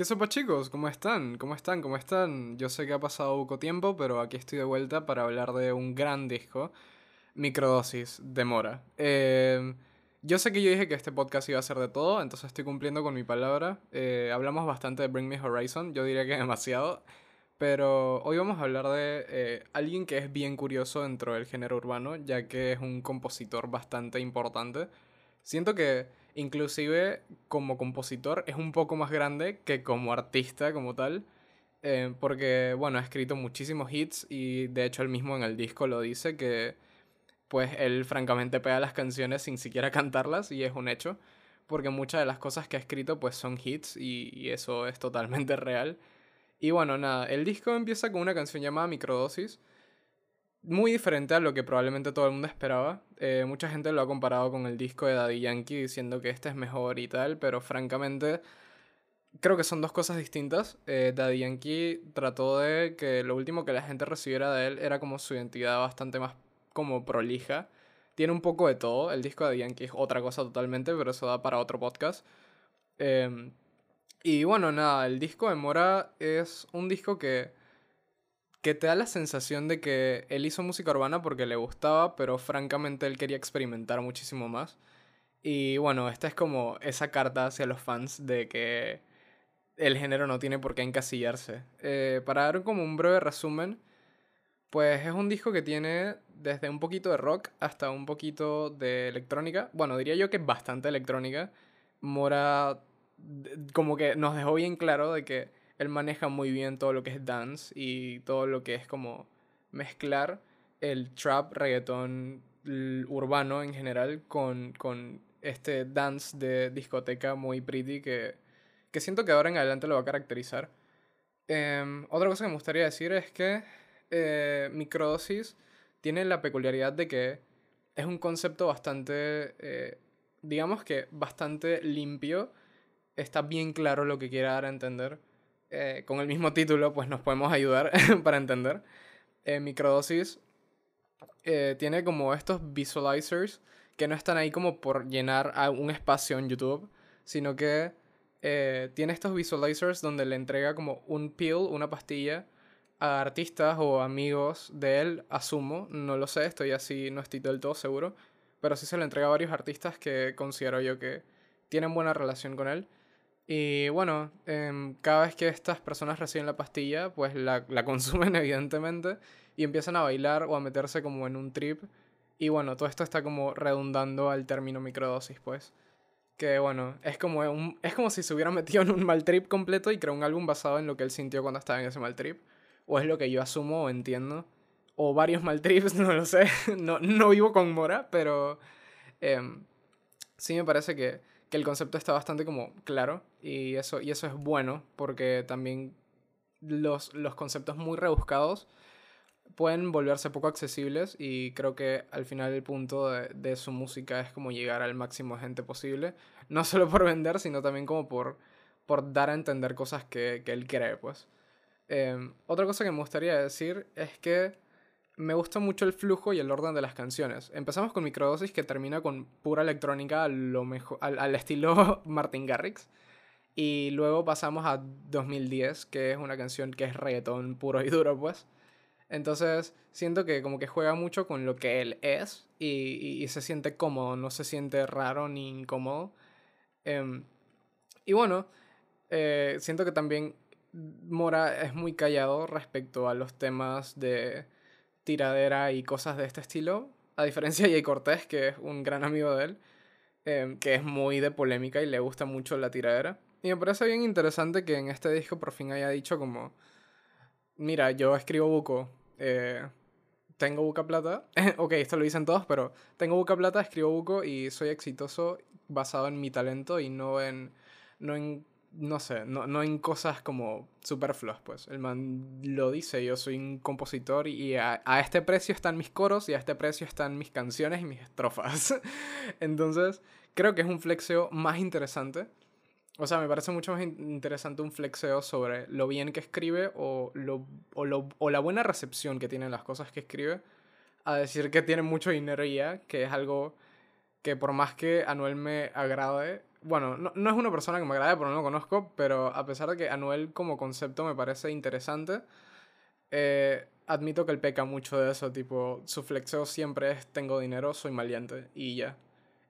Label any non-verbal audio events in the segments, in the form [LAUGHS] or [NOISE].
¿Qué sopa chicos? ¿Cómo están? ¿Cómo están? ¿Cómo están? Yo sé que ha pasado poco tiempo, pero aquí estoy de vuelta para hablar de un gran disco, Microdosis, de Mora. Eh, yo sé que yo dije que este podcast iba a ser de todo, entonces estoy cumpliendo con mi palabra. Eh, hablamos bastante de Bring Me Horizon, yo diría que [LAUGHS] demasiado. Pero hoy vamos a hablar de eh, alguien que es bien curioso dentro del género urbano, ya que es un compositor bastante importante. Siento que inclusive como compositor es un poco más grande que como artista como tal. Eh, porque, bueno, ha escrito muchísimos hits y de hecho él mismo en el disco lo dice que pues él francamente pega las canciones sin siquiera [LAUGHS] cantarlas y es un hecho. Porque muchas de las cosas que ha escrito pues son hits y, y eso es totalmente [LAUGHS] real. Y bueno, nada, el disco empieza con una canción llamada Microdosis. Muy diferente a lo que probablemente todo el mundo esperaba. Eh, mucha gente lo ha comparado con el disco de Daddy Yankee diciendo que este es mejor y tal, pero francamente creo que son dos cosas distintas. Eh, Daddy Yankee trató de que lo último que la gente recibiera de él era como su identidad bastante más como prolija. Tiene un poco de todo. El disco de Daddy Yankee es otra cosa totalmente, pero eso da para otro podcast. Eh, y bueno, nada, el disco de Mora es un disco que, que te da la sensación de que él hizo música urbana porque le gustaba, pero francamente él quería experimentar muchísimo más. Y bueno, esta es como esa carta hacia los fans de que el género no tiene por qué encasillarse. Eh, para dar como un breve resumen, pues es un disco que tiene desde un poquito de rock hasta un poquito de electrónica. Bueno, diría yo que bastante electrónica. Mora como que nos dejó bien claro de que él maneja muy bien todo lo que es dance y todo lo que es como mezclar el trap, reggaetón urbano en general con, con este dance de discoteca muy pretty que, que siento que ahora en adelante lo va a caracterizar. Em, otra cosa que me gustaría decir es que eh, Microdosis tiene la peculiaridad de que es un concepto bastante, eh, digamos que bastante limpio está bien claro lo que quiere dar a entender. Eh, con el mismo título, pues nos podemos ayudar [LAUGHS] para entender. Eh, microdosis eh, tiene como estos visualizers que no están ahí como por llenar un espacio en YouTube, sino que tiene estos visualizers donde le entrega como un pill, una pastilla, a artistas o amigos de él, asumo, no lo sé, estoy así, no estoy del todo seguro, pero sí se lo entrega a varios artistas que considero yo que tienen buena relación con él. Y bueno, em, cada vez que estas personas reciben la pastilla, pues la, la, [LAUGHS] consumen evidentemente y empiezan a bailar o a meterse como en un trip. Y bueno, todo esto está como redundando al término microdosis, pues. Que bueno, es como, un, es como si se hubiera [LAUGHS] metido en un mal trip completo y creó un álbum basado en lo que él sintió cuando estaba en ese mal trip. O es lo que yo asumo o entiendo. O varios mal [LAUGHS] trips, no lo sé. no, no vivo con Mora, pero eh, sí me parece que que el concepto está bastante como claro y eso, y eso es bueno porque también los, los conceptos muy rebuscados pueden volverse poco accesibles y creo que al final el punto de, su música es como llegar al máximo de gente posible, no solo por vender, sino también como por, por dar a entender cosas que, que él cree, pues. Eh, otra cosa que me gustaría decir es que me gusta mucho el flujo y el orden de las canciones. Empezamos con Microdosis que termina con pura electrónica al, estilo [LAUGHS] Martin Garrix. Y luego pasamos a 2010, que es una canción que es reggaetón puro y duro, pues. Entonces, siento que como que juega mucho con lo que él es y, se siente cómodo, no se siente raro ni incómodo. Eh, y bueno, eh, siento que también Mora es muy callado respecto a los temas de tiradera y cosas de este estilo. A diferencia de Jay Cortés, que es un gran amigo de él, em, que es muy de polémica y le gusta mucho la tiradera. Y me parece bien interesante que en este disco por fin haya dicho como, mira, yo escribo buco, eh, tengo buca plata, [LAUGHS] ok, esto lo dicen todos, pero tengo buca plata, escribo buco y soy exitoso basado en mi talento y no en, no en no sé, no, no en cosas como superfluas, pues. El man lo dice, yo soy un compositor y a, este precio están mis coros y a este precio están mis canciones y mis estrofas. [LAUGHS] Entonces, creo que es un flexeo más interesante. O sea, me parece mucho más interesante un flexeo sobre lo bien que escribe o, lo, o, lo, o la buena recepción que tienen las cosas que escribe a decir que tiene mucho dinero que es algo que por más que Anuel me agrade, bueno, no, es una persona que me agrade porque no lo conozco, pero a pesar de que Anuel como concepto me parece interesante, eh, admito que él peca mucho de eso, tipo, su flexeo siempre es tengo dinero, soy maleante y ya.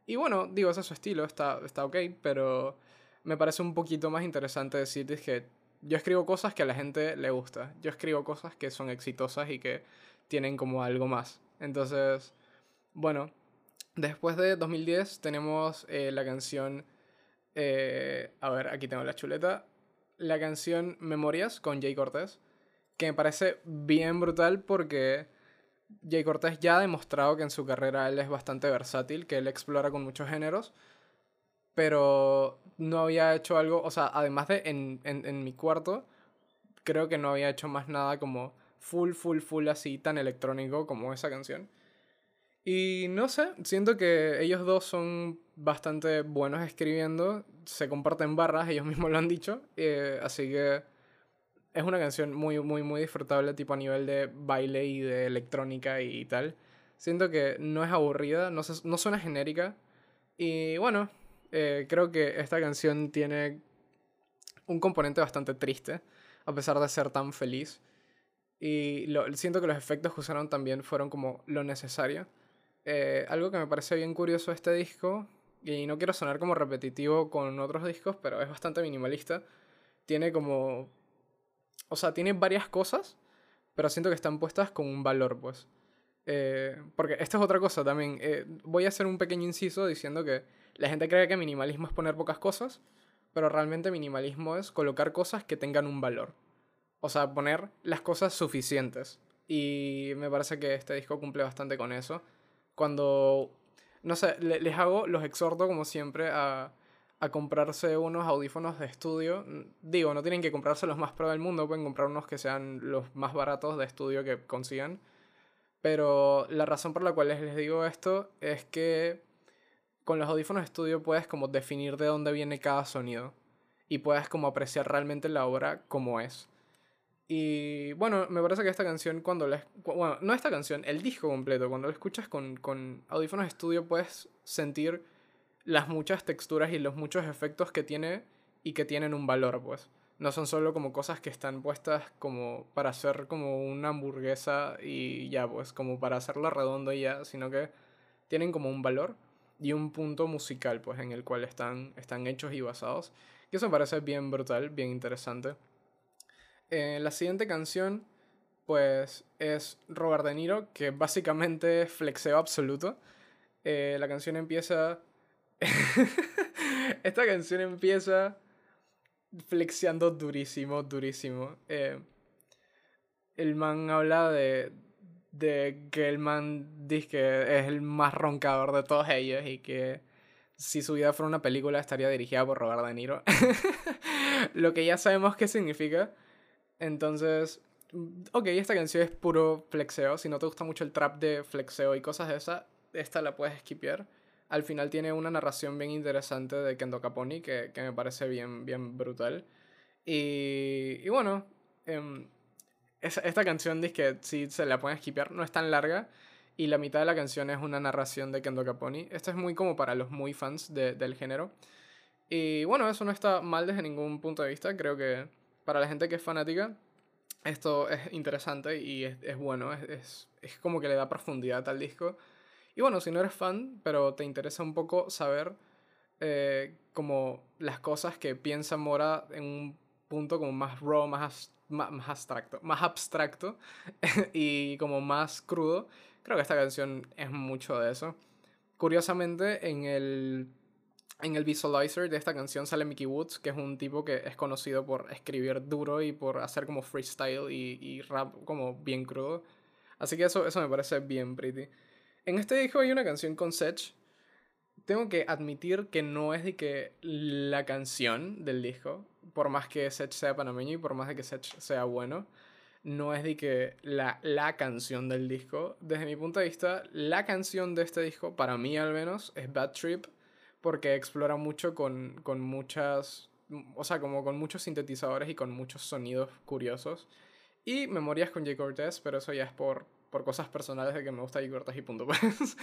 Y bueno, digo, ese es su estilo, está, está ok, pero me parece un poquito más interesante decir que yo escribo cosas que a la gente le gusta, yo escribo cosas que son exitosas y que tienen como algo más. Entonces, bueno, después de 2010 tenemos eh, la canción, eh, a ver, aquí tengo la chuleta, la canción Memorias con Jay Cortés, que me parece bien brutal porque Jay Cortés ya ha demostrado que en su carrera él es bastante versátil, que él explora con muchos géneros, pero no había hecho algo, o sea, además de en, en, en mi cuarto, creo que no había hecho más nada como full, full, full así, tan electrónico como esa canción. Y no sé, siento que ellos dos son bastante buenos escribiendo, se comparten barras, ellos [LAUGHS] mismos lo han dicho, eh, así que es una canción muy, muy, muy disfrutable, tipo a nivel de baile y de electrónica y tal. Siento que no es aburrida, no, no suena genérica. Y bueno, eh, creo que esta canción tiene un componente bastante triste, a pesar de ser tan feliz. Y lo, siento que los efectos que usaron también fueron como lo necesario. Eh, algo que me parece bien curioso de este disco, y no quiero sonar como repetitivo con otros discos, pero es bastante minimalista. Tiene como. O sea, tiene varias cosas, pero siento que están puestas con un valor, pues. Eh, porque esta es otra cosa también. Eh, voy a hacer un pequeño inciso diciendo que la gente cree que minimalismo es poner pocas cosas, pero realmente minimalismo es colocar cosas que tengan un valor. O sea, poner las cosas suficientes. Y me parece que este disco cumple bastante con eso. Cuando, no sé, les hago, los exhorto como siempre a, a comprarse unos audífonos de estudio. Digo, no tienen que comprarse los más pro del mundo, pueden comprar unos que sean los más baratos de estudio que consigan. Pero la razón por la cual les digo esto es que con los audífonos de estudio puedes como definir de dónde viene cada sonido y puedes como apreciar realmente la obra como es. Y bueno, me parece que esta canción, cuando la. Bueno, no esta canción, el disco completo, cuando lo escuchas con, con audífonos de estudio, puedes sentir las muchas texturas y los muchos efectos que tiene y que tienen un valor, pues. No son solo como cosas que están puestas como para hacer como una hamburguesa y ya, pues, como para hacerla redondo y ya, sino que tienen como un valor y un punto musical, pues, en el cual están, están hechos y basados. Y eso me parece bien brutal, bien interesante. Eh, la siguiente canción, pues, es Robert De Niro, que básicamente es flexeo absoluto. Eh, la canción empieza... [LAUGHS] Esta canción empieza flexeando durísimo, durísimo. Eh, el man habla de, de que el man dice que es el más roncador de todos ellos y que si su vida fuera una película estaría dirigida por Robert De Niro. [LAUGHS] Lo que ya sabemos qué significa. Entonces, ok, esta canción es puro flexeo. Si no te gusta mucho el trap de flexeo y cosas de esa, esta la puedes skipear. Al final tiene una narración bien interesante de Kendo Caponi que, que me parece bien, bien brutal. Y, y bueno, eh, esta canción dice que si se la pueden skipear, no es tan larga. Y la mitad de la canción es una narración de Kendo Caponi. Esto es muy como para los muy fans de, del género. Y bueno, eso no está mal desde ningún punto de vista. Creo que para la gente que es fanática, esto es interesante y es, es bueno, es, es, como que le da profundidad al disco. Y bueno, si no eres fan, pero te interesa un poco saber eh, como las cosas que piensa Mora en un punto como más raw, más, más, más abstracto, más abstracto [LAUGHS] y como más crudo, creo que esta canción es mucho de eso. Curiosamente, en el en el visualizer de esta canción sale Mickey Woods, que es un tipo que es conocido por escribir duro y por hacer como freestyle y, y rap como bien crudo. Así que eso, eso me parece bien pretty. En este disco hay una canción con Sech. Tengo que admitir que no es de que la canción del disco, por más que Sech sea panameño y por más de que Sech sea bueno, no es de que la, la canción del disco. Desde mi punto de vista, la canción de este disco, para mí al menos, es Bad Trip porque explora mucho con, con muchas, o sea, como con muchos sintetizadores y con muchos sonidos curiosos. Y memorias con J. Cortez, pero eso ya es por por cosas personales de que me gusta Igor y punto, [LAUGHS] pues.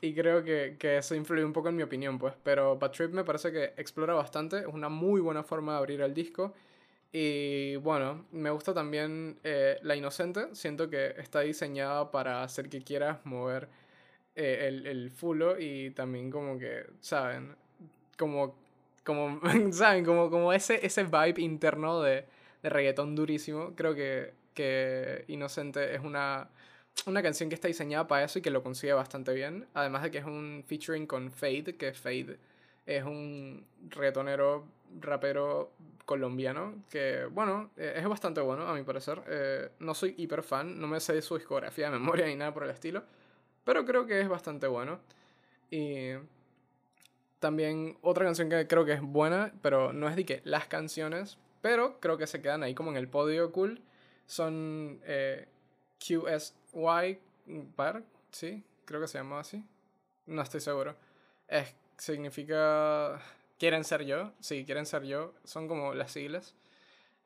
y creo que, que, eso influye un poco en mi opinión, pues. Pero Bad Trip me parece que explora bastante, es una muy buena forma de abrir el disco. Y bueno, me gusta también eh, La Inocente, siento que está diseñada para hacer que quieras mover eh, el, el fulo y también como que, ¿saben? Como, como [LAUGHS] ¿saben? Como, como ese, ese vibe interno de, de reggaetón durísimo. Creo que, que Inocente es una, una canción que está diseñada para eso y que lo consigue bastante bien. Además de que es un featuring con Fade, que Fade es un reggaetonero, rapero colombiano que, bueno, eh, es bastante bueno a mi parecer. Eh, no soy hiper fan, no me sé su discografía de memoria ni nada por el estilo, pero creo que es bastante bueno. Y también otra canción que creo que es buena, pero no es de que las canciones, pero creo que se quedan ahí como en el podio cool, son eh, QSY Bar, ¿sí? Creo que se llama así. No estoy seguro. Es, significa quieren ser yo, sí, quieren ser yo, son como las siglas.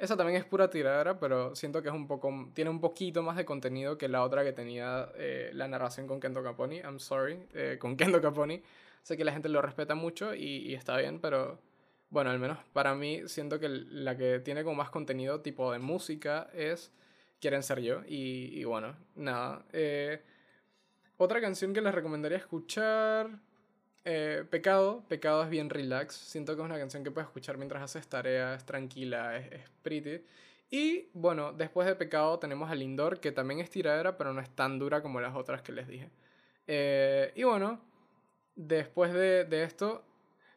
Esa también es pura tiradera, pero siento que es un poco, tiene un poquito más de contenido que la otra que tenía eh, la narración con Kendo Caponi, I'm sorry, eh, con [LAUGHS] Kendo Caponi. Sé que la gente lo respeta mucho y, está bien, pero bueno, al menos para mí siento que la que tiene como más contenido tipo de música es Quieren ser yo. Y, y bueno, nada. Eh, otra canción que les recomendaría escuchar eh, Pecado, Pecado es bien relax. Siento que es una canción que puedes escuchar mientras haces tareas, tranquila, es, es pretty. Y bueno, después de Pecado tenemos a Lindor, que también es tiradera, pero no es tan dura como las otras que les dije. Eh, y bueno, después de, de, esto,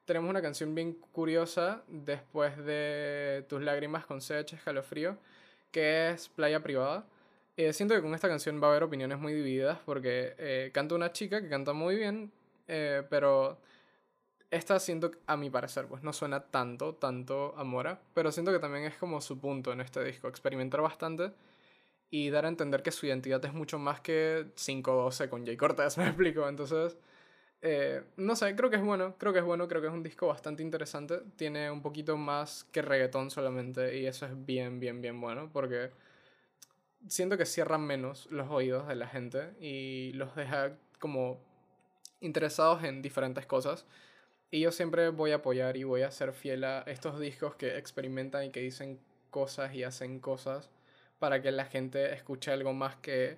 tenemos una canción bien curiosa, después de Tus lágrimas con Sech, Escalofrío, que es Playa Privada. Eh, siento que con esta canción va a haber opiniones muy divididas porque eh, canta una chica que canta muy bien, eh, pero esta siento, a mi parecer, pues no suena tanto, tanto a Mora, pero siento que también es como su punto en este disco, experimentar bastante y dar a entender que su identidad es mucho más que 512 con Jay Cortez, [LAUGHS] me explico, entonces... Eh, no sé, creo que es bueno, creo que es bueno, creo que es un disco bastante interesante. Tiene un poquito más que reggaetón solamente y eso es bien, bien, bien bueno porque siento que cierran menos los oídos de la gente y los deja como interesados en diferentes cosas. Y yo siempre voy a apoyar y voy a ser fiel a estos discos que experimentan y que dicen cosas y hacen cosas para que la gente escuche algo más que,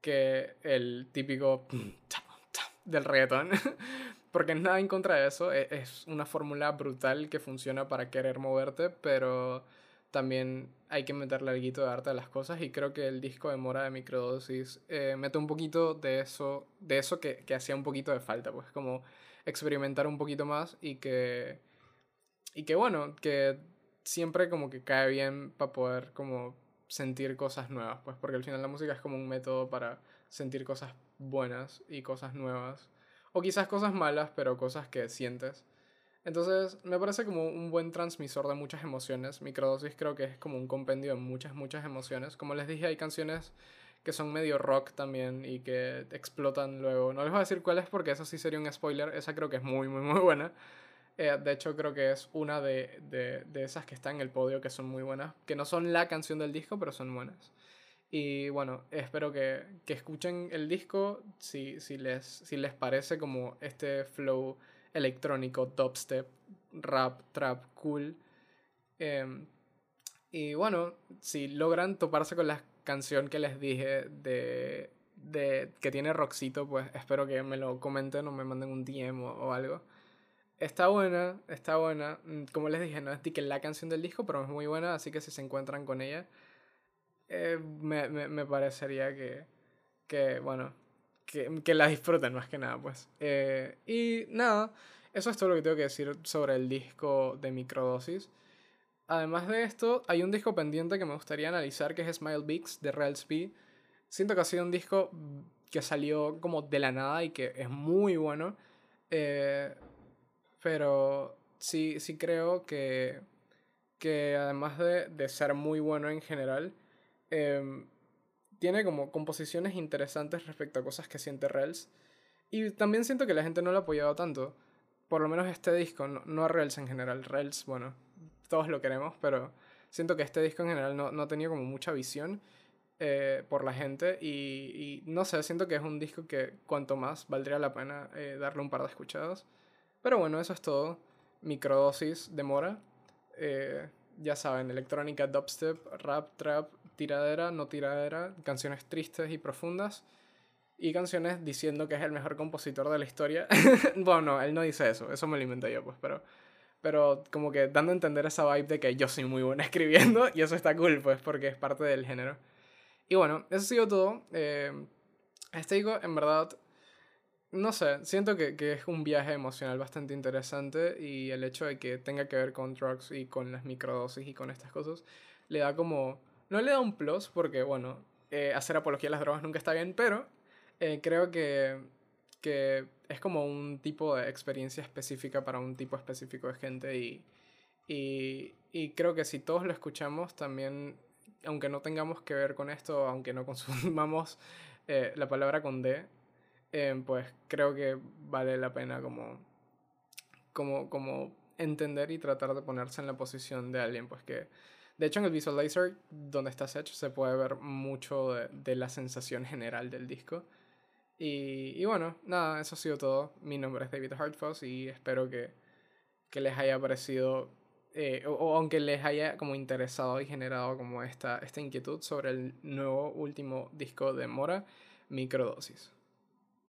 que el típico [CLEARS THROAT] del reggaetón. [LAUGHS] Porque nada en contra de eso, e-, es una fórmula brutal que funciona para querer moverte, pero también hay que meterle algo de arte a las cosas y creo que el disco de Mora de Microdosis eh, mete un poquito de eso, de eso que, que hacía un poquito de falta, pues como experimentar un poquito más y que, y que bueno, que siempre como que cae bien para poder como sentir cosas nuevas, pues porque al final la música es como un método para sentir cosas buenas y cosas nuevas, o quizás cosas malas, pero cosas que sientes. Entonces, me parece como un buen transmisor de muchas emociones. Microdosis creo que es como un compendio de muchas, muchas emociones. Como les dije, hay canciones que son medio rock también y que explotan luego. No les voy a decir cuál es porque eso sí sería un spoiler. Esa creo que es muy, muy, muy buena. Eh, de hecho, creo que es una de, de, de, esas que está en el podio que son muy buenas. Que no son la canción del disco, pero son buenas. Y bueno, espero que, que escuchen el disco si, si, les, si les parece como este flow electrónico, dubstep, rap, trap, cool. Eh, y bueno, si logran toparse con la canción que les dije de, de que tiene Roxito, pues espero que me lo comenten o me manden un DM o, o algo. Está buena, está buena. Mm, como les dije, no es que la canción del disco, pero es muy buena, así que si se encuentran con ella, eh, me, me, me, parecería que, que bueno, que, que, la disfruten más que nada, pues. Eh, y nada, eso es todo lo que tengo que decir sobre el disco de microdosis. Además de esto, hay un disco pendiente que me gustaría analizar que es Smile Bigs de Real Speed. Siento que ha sido un disco que salió como de la nada y que es muy bueno. Eh, pero sí, sí creo que, que además de, de ser muy bueno en general, eh, tiene como composiciones interesantes respecto a cosas que siente Rels. Y también siento que la gente no lo ha apoyado tanto. Por lo menos este disco, no, no a Rels en general. Rels, bueno, todos lo queremos, pero siento que este disco en general no, no ha tenido como mucha visión. eh, por la gente y, no sé, siento que es un disco que cuanto más valdría la pena eh, darle un par de escuchadas. Pero bueno, eso es todo. Microdosis demora. Eh, ya saben, electrónica, dubstep, rap, trap, tiradera, no tiradera, canciones tristes y profundas. Y canciones diciendo que es el mejor compositor de la historia. [LAUGHS] bueno, no, él no dice eso, eso me lo inventé yo, pues, pero pero como que dando a entender esa vibe de que yo soy muy buena [LAUGHS] escribiendo y eso está cool, pues, porque es parte del género. Y bueno, eso ha sido todo. Eh, este digo, en verdad, no sé, siento que, que, es un viaje emocional bastante interesante y el hecho de que tenga que ver con drugs y con las microdosis y con estas cosas, le da como, no le da un plus porque, bueno, eh, hacer apología a las drogas nunca está bien, pero eh, creo que, que es como un tipo de experiencia específica para un tipo específico de gente y, y, creo que si todos lo escuchamos también aunque no tengamos que ver con esto, aunque no [LAUGHS] consumamos eh, la palabra con D, pues creo que vale la pena como, como, como entender y tratar de ponerse en la posición de alguien, pues que... De hecho, en el visualizer donde está Sech se puede ver mucho de, la sensación general del disco. Y, bueno, nada, eso ha sido todo. Mi nombre es David Hartfoss y espero que, que les haya parecido eh, o, aunque les haya como interesado y generado como esta, esta inquietud sobre el nuevo último disco de Mora, Microdosis.